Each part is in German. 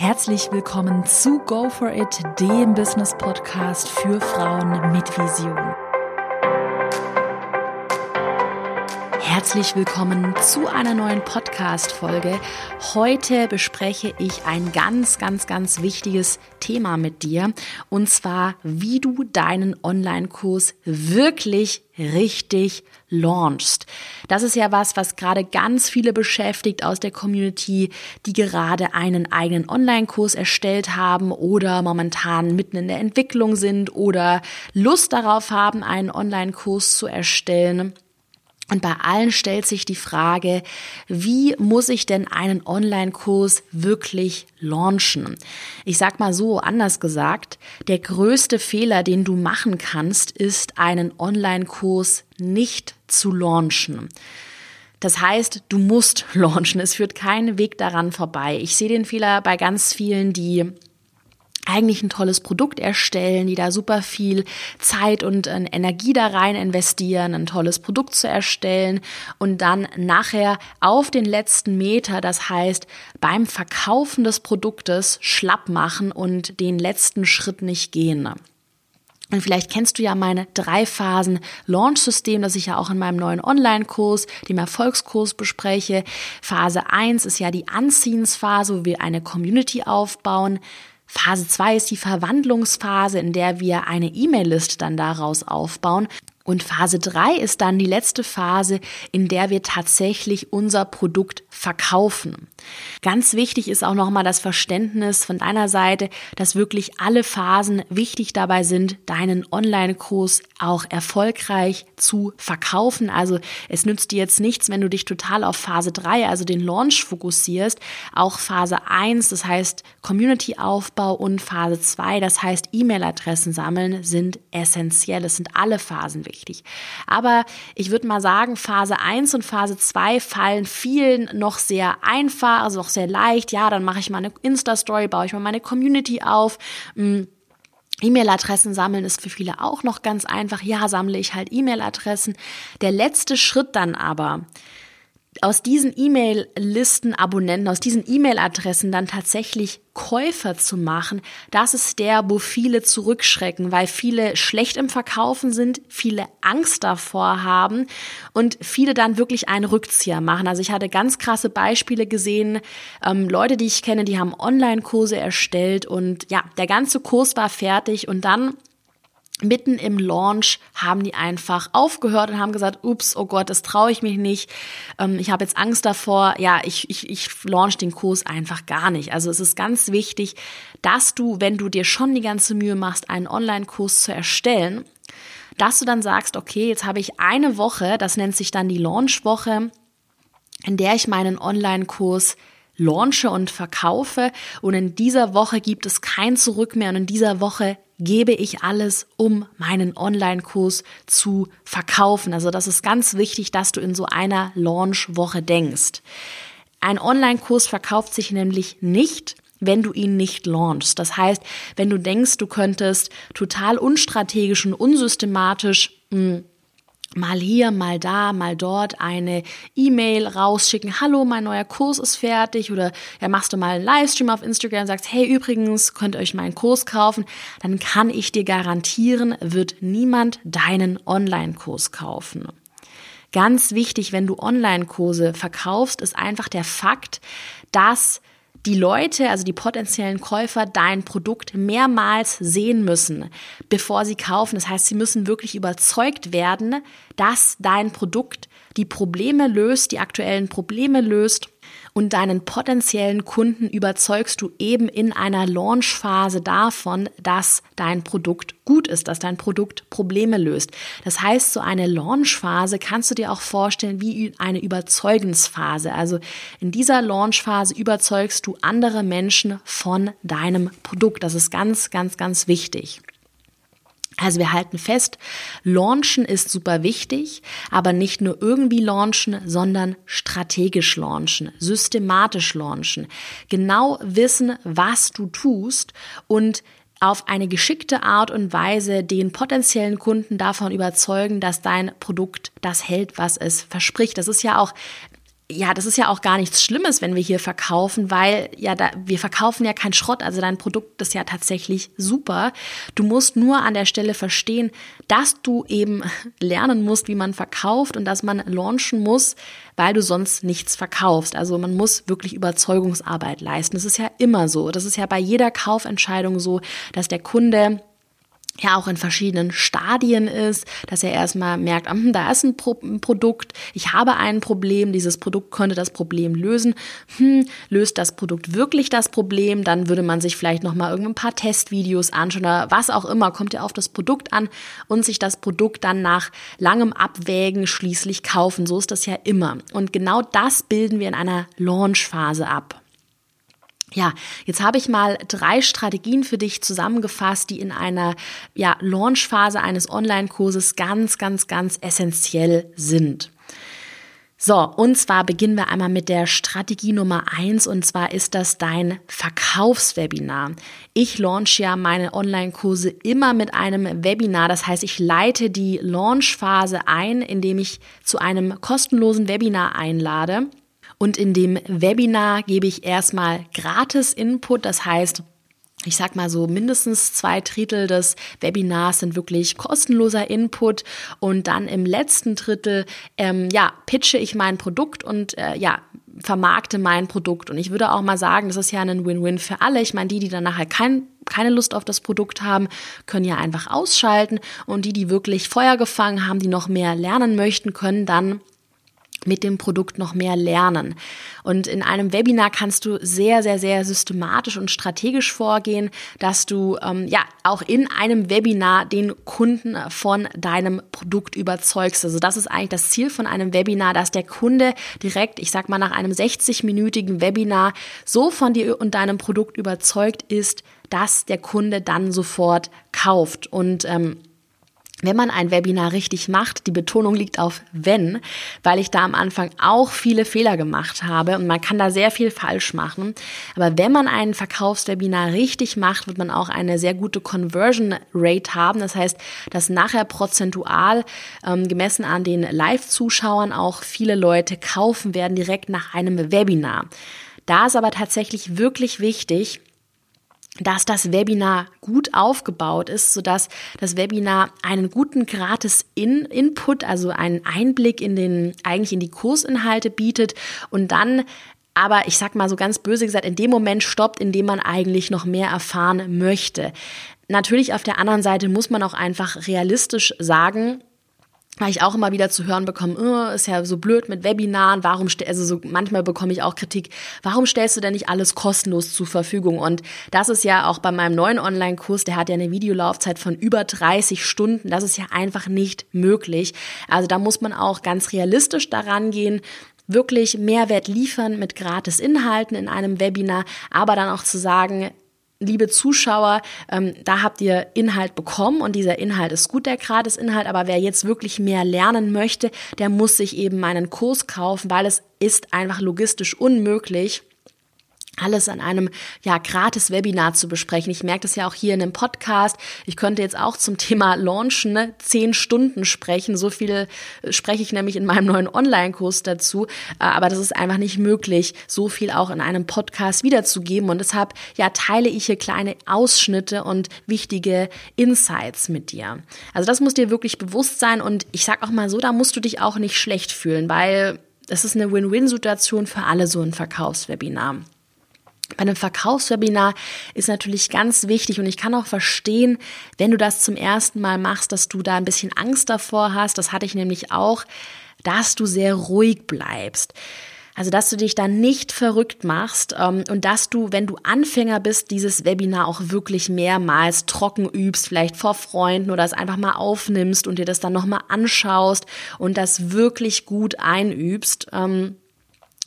Herzlich willkommen zu Go For It, dem Business Podcast für Frauen mit Vision. Herzlich willkommen zu einer neuen Podcast-Folge. Heute bespreche ich ein ganz, ganz, ganz wichtiges Thema mit dir. Und zwar, wie du deinen Online-Kurs wirklich richtig launchst. Das ist ja was, was gerade ganz viele beschäftigt aus der Community, die gerade einen eigenen Online-Kurs erstellt haben oder momentan mitten in der Entwicklung sind oder Lust darauf haben, einen Online-Kurs zu erstellen. Und bei allen stellt sich die Frage, wie muss ich denn einen Online-Kurs wirklich launchen? Ich sag mal so, anders gesagt, der größte Fehler, den du machen kannst, ist einen Online-Kurs nicht zu launchen. Das heißt, du musst launchen. Es führt kein Weg daran vorbei. Ich sehe den Fehler bei ganz vielen, die eigentlich ein tolles Produkt erstellen, die da super viel Zeit und äh, Energie da rein investieren, ein tolles Produkt zu erstellen und dann nachher auf den letzten Meter, das heißt beim Verkaufen des Produktes schlapp machen und den letzten Schritt nicht gehen. Und vielleicht kennst du ja meine drei Phasen Launch-System, das ich ja auch in meinem neuen Online-Kurs, dem Erfolgskurs bespreche. Phase eins ist ja die Anziehensphase, wo wir eine Community aufbauen. Phase 2 ist die Verwandlungsphase, in der wir eine E-Mail-List dann daraus aufbauen. Und Phase 3 ist dann die letzte Phase, in der wir tatsächlich unser Produkt verkaufen. Ganz wichtig ist auch nochmal das Verständnis von deiner Seite, dass wirklich alle Phasen wichtig dabei sind, deinen Online-Kurs auch erfolgreich zu verkaufen. Also es nützt dir jetzt nichts, wenn du dich total auf Phase 3, also den Launch fokussierst. Auch Phase 1, das heißt Community-Aufbau und Phase 2, das heißt E-Mail-Adressen sammeln, sind essentiell. Es sind alle Phasen wichtig. Aber ich würde mal sagen, Phase 1 und Phase 2 fallen vielen noch sehr einfach, also noch sehr leicht. Ja, dann mache ich mal eine Insta-Story, baue ich mal meine Community auf. Mm, E-Mail-Adressen sammeln ist für viele auch noch ganz einfach. Ja, sammle ich halt E-Mail-Adressen. Der letzte Schritt dann aber, aus diesen E-Mail-Listen Abonnenten, aus diesen E-Mail-Adressen dann tatsächlich Käufer zu machen, das ist der, wo viele zurückschrecken, weil viele schlecht im Verkaufen sind, viele Angst davor haben und viele dann wirklich einen Rückzieher machen. Also ich hatte ganz krasse Beispiele gesehen, ähm, Leute, die ich kenne, die haben Online-Kurse erstellt und ja, der ganze Kurs war fertig und dann mitten im Launch haben die einfach aufgehört und haben gesagt, ups, oh Gott, das traue ich mich nicht. Ähm, ich habe jetzt Angst davor. Ja, ich, ich, ich launch den Kurs einfach gar nicht. Also es ist ganz wichtig, dass du, wenn du dir schon die ganze Mühe machst, einen Online-Kurs zu erstellen, dass du dann sagst, okay, jetzt habe ich eine Woche, das nennt sich dann die Launch-Woche, in der ich meinen Online-Kurs launche und verkaufe. Und in dieser Woche gibt es kein Zurück mehr. Und in dieser Woche gebe ich alles, um meinen Online-Kurs zu verkaufen. Also das ist ganz wichtig, dass du in so einer Launch-Woche denkst. Ein Online-Kurs verkauft sich nämlich nicht, wenn du ihn nicht launchst. Das heißt, wenn du denkst, du könntest total unstrategisch und unsystematisch mh, hm, mal hier, mal da, mal dort eine E-Mail rausschicken, hallo, mein neuer Kurs ist fertig. Oder ja, machst du mal einen Livestream auf Instagram und sagst, hey, übrigens, könnt ihr euch meinen Kurs kaufen, dann kann ich dir garantieren, wird niemand deinen Online-Kurs kaufen. Ganz wichtig, wenn du Online-Kurse verkaufst, ist einfach der Fakt, dass die Leute, also die potenziellen Käufer, dein Produkt mehrmals sehen müssen, bevor sie kaufen. Das heißt, sie müssen wirklich überzeugt werden, dass dein Produkt die Probleme löst, die aktuellen Probleme löst und deinen potenziellen Kunden überzeugst du eben in einer Launchphase davon, dass dein Produkt gut ist, dass dein Produkt Probleme löst. Das heißt, so eine Launchphase kannst du dir auch vorstellen wie eine Überzeugensphase. Also in dieser Launchphase überzeugst du andere Menschen von deinem Produkt. Das ist ganz, ganz, ganz wichtig. Also wir halten fest, launchen ist super wichtig, aber nicht nur irgendwie launchen, sondern strategisch launchen, systematisch launchen, genau wissen, was du tust und auf eine geschickte Art und Weise den potenziellen Kunden davon überzeugen, dass dein Produkt das hält, was es verspricht. Das ist ja auch ja, das ist ja auch gar nichts Schlimmes, wenn wir hier verkaufen, weil ja, da, wir verkaufen ja kein Schrott. Also dein Produkt ist ja tatsächlich super. Du musst nur an der Stelle verstehen, dass du eben lernen musst, wie man verkauft und dass man launchen muss, weil du sonst nichts verkaufst. Also man muss wirklich Überzeugungsarbeit leisten. Das ist ja immer so. Das ist ja bei jeder Kaufentscheidung so, dass der Kunde ja auch in verschiedenen Stadien ist, dass er erstmal merkt, hm, da ist ein, Pro ein, Produkt, ich habe ein Problem, dieses Produkt könnte das Problem lösen. Hm, löst das Produkt wirklich das Problem? Dann würde man sich vielleicht noch mal irgendein paar Testvideos anschauen oder was auch immer, kommt ja auf das Produkt an und sich das Produkt dann nach langem Abwägen schließlich kaufen. So ist das ja immer. Und genau das bilden wir in einer Launchphase ab. Ja, jetzt habe ich mal drei Strategien für dich zusammengefasst, die in einer ja, Launchphase eines Online-Kurses ganz, ganz, ganz essentiell sind. So, und zwar beginnen wir einmal mit der Strategie Nummer eins und zwar ist das dein Verkaufswebinar. Ich launch ja meine Online-Kurse immer mit einem Webinar. Das heißt, ich leite die Launchphase ein, indem ich zu einem kostenlosen Webinar einlade. Und in dem Webinar gebe ich erstmal gratis Input. Das heißt, ich sag mal so, mindestens zwei Drittel des Webinars sind wirklich kostenloser Input und dann im letzten Drittel, ähm, ja, pitche ich mein Produkt und äh, ja, vermarkte mein Produkt. Und ich würde auch mal sagen, das ist ja ein Win-Win für alle. Ich meine, die, die dann nachher kein, keine Lust auf das Produkt haben, können ja einfach ausschalten und die, die wirklich Feuer gefangen haben, die noch mehr lernen möchten, können dann mit dem Produkt noch mehr lernen. Und in einem Webinar kannst du sehr, sehr, sehr systematisch und strategisch vorgehen, dass du ähm, ja auch in einem Webinar den Kunden von deinem Produkt überzeugst. Also das ist eigentlich das Ziel von einem Webinar, dass der Kunde direkt, ich sag mal, nach einem 60-minütigen Webinar so von dir und deinem Produkt überzeugt ist, dass der Kunde dann sofort kauft. Und ähm, wenn man ein Webinar richtig macht, die Betonung liegt auf wenn, weil ich da am Anfang auch viele Fehler gemacht habe und man kann da sehr viel falsch machen. Aber wenn man ein Verkaufswebinar richtig macht, wird man auch eine sehr gute Conversion Rate haben. Das heißt, dass nachher prozentual ähm, gemessen an den Live-Zuschauern auch viele Leute kaufen werden direkt nach einem Webinar. Da ist aber tatsächlich wirklich wichtig, dass das Webinar gut aufgebaut ist, sodass das Webinar einen guten gratis In Input, also einen Einblick in den, eigentlich in die Kursinhalte bietet und dann aber ich sag mal so ganz böse gesagt, in dem Moment stoppt, in dem man eigentlich noch mehr erfahren möchte. Natürlich auf der anderen Seite muss man auch einfach realistisch sagen, weil ich auch immer wieder zu hören bekomme, oh, ist ja so blöd mit Webinaren, warum, also so manchmal bekomme ich auch Kritik, warum stellst du denn nicht alles kostenlos zur Verfügung? Und das ist ja auch bei meinem neuen Online-Kurs, der hat ja eine Videolaufzeit von über 30 Stunden, das ist ja einfach nicht möglich. Also da muss man auch ganz realistisch daran gehen, wirklich Mehrwert liefern mit gratis Inhalten in einem Webinar, aber dann auch zu sagen, liebe Zuschauer, ähm, da habt ihr Inhalt bekommen und dieser Inhalt ist gut, der Gratis-Inhalt, aber wer jetzt wirklich mehr lernen möchte, der muss sich eben meinen Kurs kaufen, weil es ist einfach logistisch unmöglich, alles an einem ja gratis Webinar zu besprechen. Ich merke das ja auch hier in dem Podcast. Ich könnte jetzt auch zum Thema Launchen ne, zehn Stunden sprechen. So viel äh, spreche ich nämlich in meinem neuen Online-Kurs dazu. Äh, aber das ist einfach nicht möglich, so viel auch in einem Podcast wiederzugeben. Und deshalb ja teile ich hier kleine Ausschnitte und wichtige Insights mit dir. Also das muss dir wirklich bewusst sein. Und ich sag auch mal so, da musst du dich auch nicht schlecht fühlen, weil es ist eine Win-Win-Situation für alle so ein Verkaufswebinar. Bei einem Verkaufswebinar ist natürlich ganz wichtig und ich kann auch verstehen, wenn du das zum ersten Mal machst, dass du da ein bisschen Angst davor hast. Das hatte ich nämlich auch, dass du sehr ruhig bleibst. Also, dass du dich da nicht verrückt machst ähm, und dass du, wenn du Anfänger bist, dieses Webinar auch wirklich mehrmals trocken übst, vielleicht vor Freunden oder es einfach mal aufnimmst und dir das dann nochmal anschaust und das wirklich gut einübst. Ähm,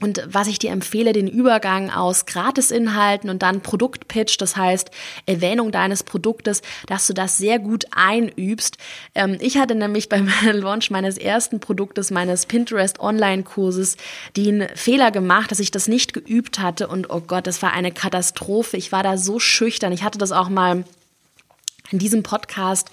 und was ich dir empfehle, den Übergang aus Gratisinhalten und dann Produktpitch, das heißt Erwähnung deines Produktes, dass du das sehr gut einübst. Ähm, ich hatte nämlich beim Launch meines ersten Produktes, meines Pinterest Online-Kurses, den Fehler gemacht, dass ich das nicht geübt hatte und oh Gott, das war eine Katastrophe. Ich war da so schüchtern. Ich hatte das auch mal in diesem Podcast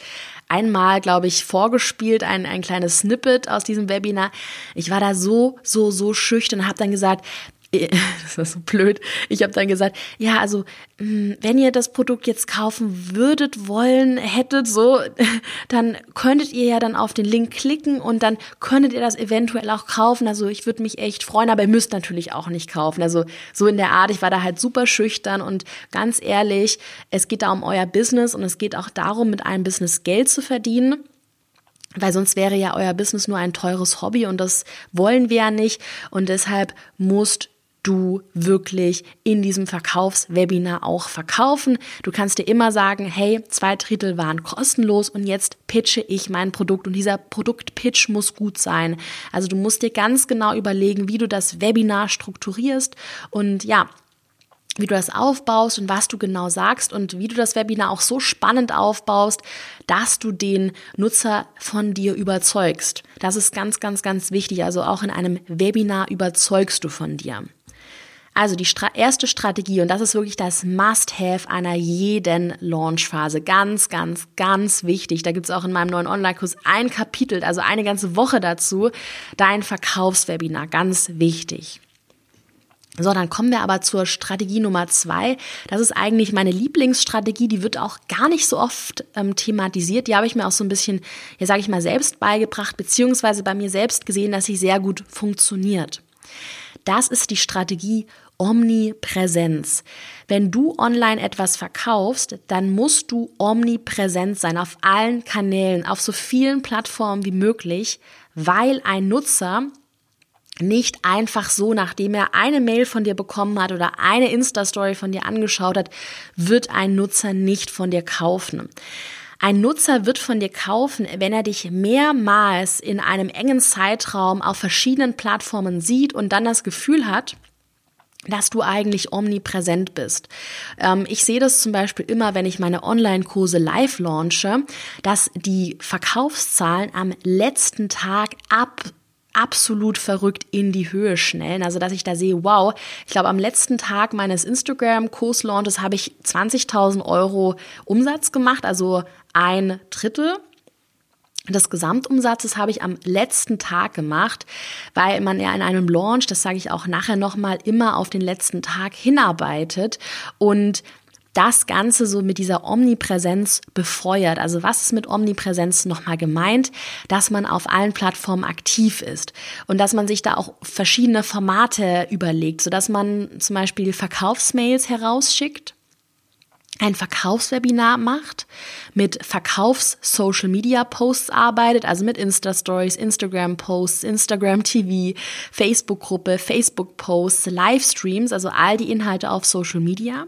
einmal, glaube ich, vorgespielt, ein, ein kleines Snippet aus diesem Webinar. Ich war da so, so, so schüchtern und habe dann gesagt, das ist so blöd. Ich habe dann gesagt, ja, also hm, wenn ihr das Produkt jetzt kaufen würdet, wollen, hättet, so, dann könntet ihr ja dann auf den Link klicken und dann könntet ihr das eventuell auch kaufen. Also ich würde mich echt freuen, aber ihr müsst natürlich auch nicht kaufen. Also so in der Art, ich war da halt super schüchtern und ganz ehrlich, es geht da um euer Business und es geht auch darum, mit einem Business Geld zu verdienen weil sonst wäre ja euer Business nur ein teures Hobby und das wollen wir ja nicht und deshalb musst du wirklich in diesem Verkaufswebinar auch verkaufen. Du kannst dir immer sagen, hey, zwei Drittel waren kostenlos und jetzt pitche ich mein Produkt und dieser Produktpitch muss gut sein. Also du musst dir ganz genau überlegen, wie du das Webinar strukturierst und ja, wie du das aufbaust und was du genau sagst und wie du das Webinar auch so spannend aufbaust, dass du den Nutzer von dir überzeugst. Das ist ganz, ganz, ganz wichtig. Also auch in einem Webinar überzeugst du von dir. Also die Stra erste Strategie, und das ist wirklich das Must-Have einer jeden Launchphase. Ganz, ganz, ganz wichtig. Da gibt es auch in meinem neuen Online-Kurs ein Kapitel, also eine ganze Woche dazu. Dein Verkaufswebinar, ganz wichtig. So, dann kommen wir aber zur Strategie Nummer zwei. Das ist eigentlich meine Lieblingsstrategie. Die wird auch gar nicht so oft ähm, thematisiert. Die habe ich mir auch so ein bisschen, ja, sage ich mal, selbst beigebracht, beziehungsweise bei mir selbst gesehen, dass sie sehr gut funktioniert. Das ist die Strategie Omnipräsenz. Wenn du online etwas verkaufst, dann musst du omnipräsent sein auf allen Kanälen, auf so vielen Plattformen wie möglich, weil ein Nutzer nicht einfach so, nachdem er eine Mail von dir bekommen hat oder eine Insta-Story von dir angeschaut hat, wird ein Nutzer nicht von dir kaufen. Ein Nutzer wird von dir kaufen, wenn er dich mehrmals in einem engen Zeitraum auf verschiedenen Plattformen sieht und dann das Gefühl hat, dass du eigentlich omnipräsent bist. Ähm, ich sehe das zum Beispiel immer, wenn ich meine Online-Kurse live launche, dass die Verkaufszahlen am letzten Tag ab absolut verrückt in die Höhe schnellen. Also, dass ich da sehe, wow, ich glaube, am letzten Tag meines Instagram-Kurslaunches habe ich 20.000 Euro Umsatz gemacht, also ein Drittel des Gesamtumsatzes habe ich am letzten Tag gemacht, weil man ja in einem Launch, das sage ich auch nachher nochmal, immer auf den letzten Tag hinarbeitet und das Ganze so mit dieser Omnipräsenz befeuert. Also was ist mit Omnipräsenz nochmal gemeint? Dass man auf allen Plattformen aktiv ist und dass man sich da auch verschiedene Formate überlegt, sodass man zum Beispiel Verkaufsmails herausschickt ein Verkaufswebinar macht, mit Verkaufs-Social-Media-Posts arbeitet, also mit Insta-Stories, Instagram-Posts, Instagram-TV, Facebook-Gruppe, Facebook-Posts, Livestreams, also all die Inhalte auf Social Media.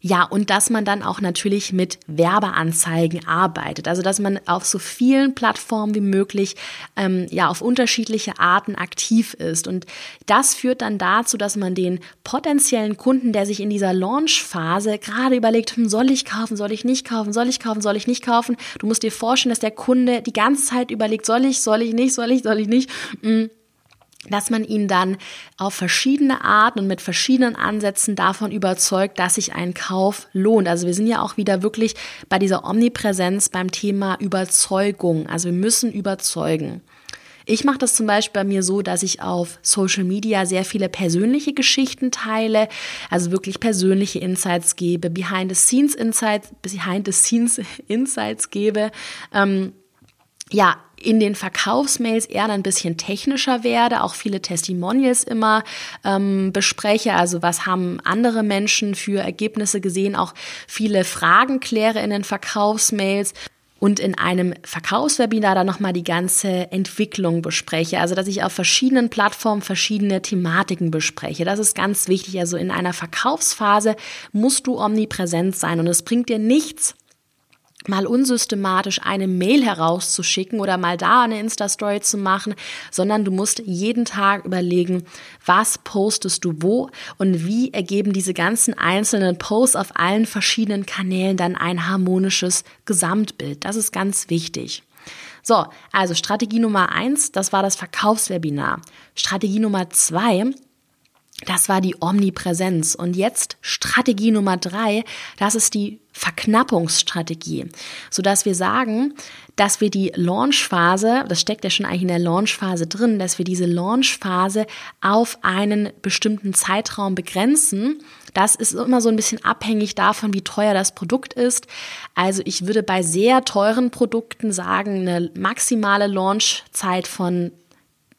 Ja, und dass man dann auch natürlich mit Werbeanzeigen arbeitet. Also dass man auf so vielen Plattformen wie möglich ähm, ja auf unterschiedliche Arten aktiv ist. Und das führt dann dazu, dass man den potenziellen Kunden, der sich in dieser Launchphase gerade überlegt, hm, soll ich kaufen, soll ich nicht kaufen, soll ich kaufen, soll ich nicht kaufen. Du musst dir vorstellen, dass der Kunde die ganze Zeit überlegt, soll ich, soll ich nicht, soll ich, soll ich nicht. Hm dass man ihn dann auf verschiedene Arten und mit verschiedenen Ansätzen davon überzeugt, dass sich ein Kauf lohnt. Also wir sind ja auch wieder wirklich bei dieser Omnipräsenz beim Thema Überzeugung. Also wir müssen überzeugen. Ich mache das zum Beispiel bei mir so, dass ich auf Social Media sehr viele persönliche Geschichten teile, also wirklich persönliche Insights gebe, Behind the Scenes Insights, Behind gebe. Ähm, ja, in den Verkaufsmails eher ein bisschen technischer werde, auch viele Testimonials immer ähm, bespreche, also was haben andere Menschen für Ergebnisse gesehen, auch viele Fragen kläre in den Verkaufsmails und in einem Verkaufswebinar dann nochmal die ganze Entwicklung bespreche. Also, dass ich auf verschiedenen Plattformen verschiedene Thematiken bespreche. Das ist ganz wichtig. Also, in einer Verkaufsphase musst du omnipräsent sein und es bringt dir nichts, mal unsystematisch eine Mail herauszuschicken oder mal da eine Insta-Story zu machen, sondern du musst jeden Tag überlegen, was postest du wo und wie ergeben diese ganzen einzelnen Posts auf allen verschiedenen Kanälen dann ein harmonisches Gesamtbild. Das ist ganz wichtig. So, also Strategie Nummer eins, das war das Verkaufswebinar. Strategie Nummer zwei Das war die Omnipräsenz. Und jetzt Strategie Nummer drei, das ist die Verknappungsstrategie, sodass wir sagen, dass wir die Launchphase, das steckt ja schon eigentlich in der Launchphase drin, dass wir diese Launchphase auf einen bestimmten Zeitraum begrenzen. Das ist immer so ein bisschen abhängig davon, wie teuer das Produkt ist. Also ich würde bei sehr teuren Produkten sagen, eine maximale Launchzeit von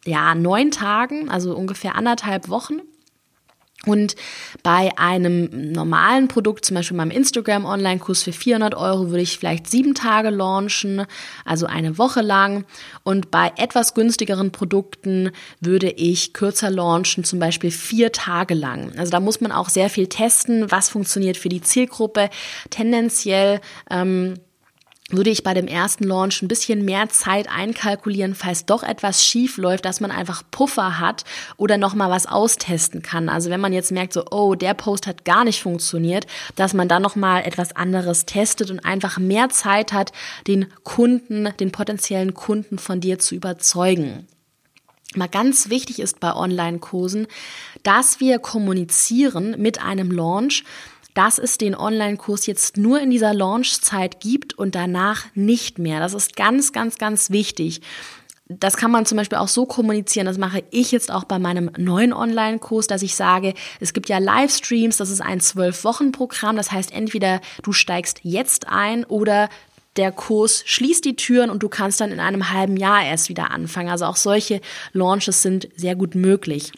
ja, neun Tagen, also ungefähr anderthalb Wochen. Und bei einem normalen Produkt, zum Beispiel meinem Instagram-Online-Kurs für 400 Euro, würde ich vielleicht sieben Tage launchen, also eine Woche lang. Und bei etwas günstigeren Produkten würde ich kürzer launchen, zum Beispiel vier Tage lang. Also da muss man auch sehr viel testen, was funktioniert für die Zielgruppe. Tendenziell ähm, würde ich bei dem ersten Launch ein bisschen mehr Zeit einkalkulieren, falls doch etwas schief läuft, dass man einfach Puffer hat oder noch mal was austesten kann. Also wenn man jetzt merkt so, oh, der Post hat gar nicht funktioniert, dass man dann noch mal etwas anderes testet und einfach mehr Zeit hat, den Kunden, den potenziellen Kunden von dir zu überzeugen. Mal ganz wichtig ist bei Online-Kursen, dass wir kommunizieren mit einem Launch, dass es den Online-Kurs jetzt nur in dieser Launchzeit gibt und danach nicht mehr. Das ist ganz, ganz, ganz wichtig. Das kann man zum Beispiel auch so kommunizieren, das mache ich jetzt auch bei meinem neuen Online-Kurs, dass ich sage, es gibt ja Livestreams, das ist ein Zwölf-Wochen-Programm, das heißt entweder du steigst jetzt ein oder der Kurs schließt die Türen und du kannst dann in einem halben Jahr erst wieder anfangen. Also auch solche Launches sind sehr gut möglich.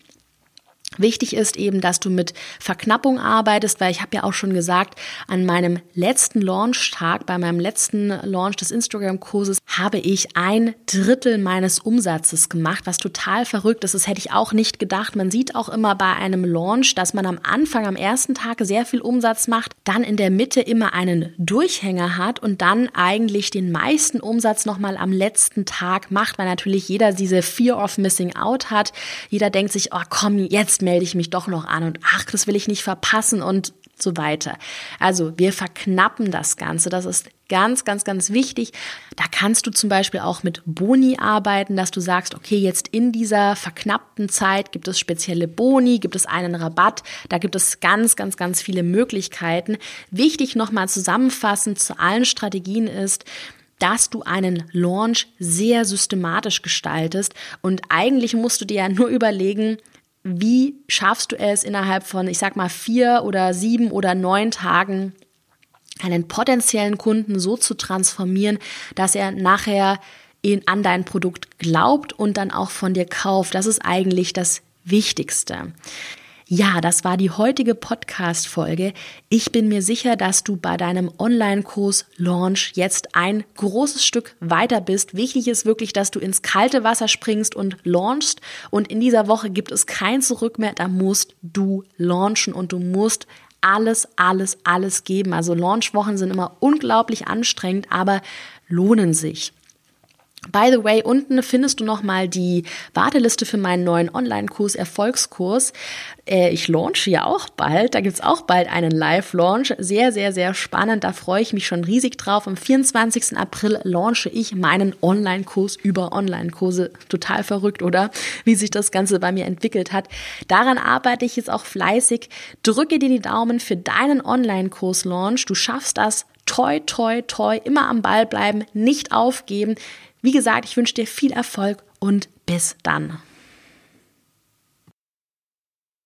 Wichtig ist eben, dass du mit Verknappung arbeitest, weil ich habe ja auch schon gesagt, an meinem letzten Launchtag, bei meinem letzten Launch des Instagram-Kurses, habe ich ein Drittel meines Umsatzes gemacht, was total verrückt ist. Das hätte ich auch nicht gedacht. Man sieht auch immer bei einem Launch, dass man am Anfang, am ersten Tag sehr viel Umsatz macht, dann in der Mitte immer einen Durchhänger hat und dann eigentlich den meisten Umsatz nochmal am letzten Tag macht, weil natürlich jeder diese Fear of Missing Out hat. Jeder denkt sich, oh komm, jetzt melde ich mich doch noch an und ach, das will ich nicht verpassen und so weiter. Also wir verknappen das Ganze. Das ist ganz, ganz, ganz wichtig. Da kannst du zum Beispiel auch mit Boni arbeiten, dass du sagst, okay, jetzt in dieser verknappten Zeit gibt es spezielle Boni, gibt es einen Rabatt. Da gibt es ganz, ganz, ganz viele Möglichkeiten. Wichtig nochmal zusammenfassend zu allen Strategien ist, dass du einen Launch sehr systematisch gestaltest und eigentlich musst du dir ja nur überlegen, wie schaffst du es innerhalb von, ich sag mal, vier oder sieben oder neun Tagen einen potenziellen Kunden so zu transformieren, dass er nachher in, an dein Produkt glaubt und dann auch von dir kauft. Das ist eigentlich das Wichtigste. Ja, das war die heutige Podcast-Folge. Ich bin mir sicher, dass du bei deinem Online-Kurs Launch jetzt ein großes Stück weiter bist. Wichtig ist wirklich, dass du ins kalte Wasser springst und launchst. Und in dieser Woche gibt es kein Zurück mehr. Da musst du launchen und du musst alles, alles, alles geben. Also Launchwochen sind immer unglaublich anstrengend, aber lohnen sich. By the way, unten findest du nochmal die Warteliste für meinen neuen Online-Kurs Erfolgskurs. Äh, ich launche ja auch bald. Da gibt's auch bald einen Live-Launch. Sehr, sehr, sehr spannend. Da freue ich mich schon riesig drauf. Am 24. April launche ich meinen Online-Kurs über Online-Kurse. Total verrückt, oder? Wie sich das Ganze bei mir entwickelt hat. Daran arbeite ich jetzt auch fleißig. Drücke dir die Daumen für deinen Online-Kurs-Launch. Du schaffst das. Toi, toi, toi. Immer am Ball bleiben. Nicht aufgeben. Wie gesagt, ich wünsche dir viel Erfolg und bis dann.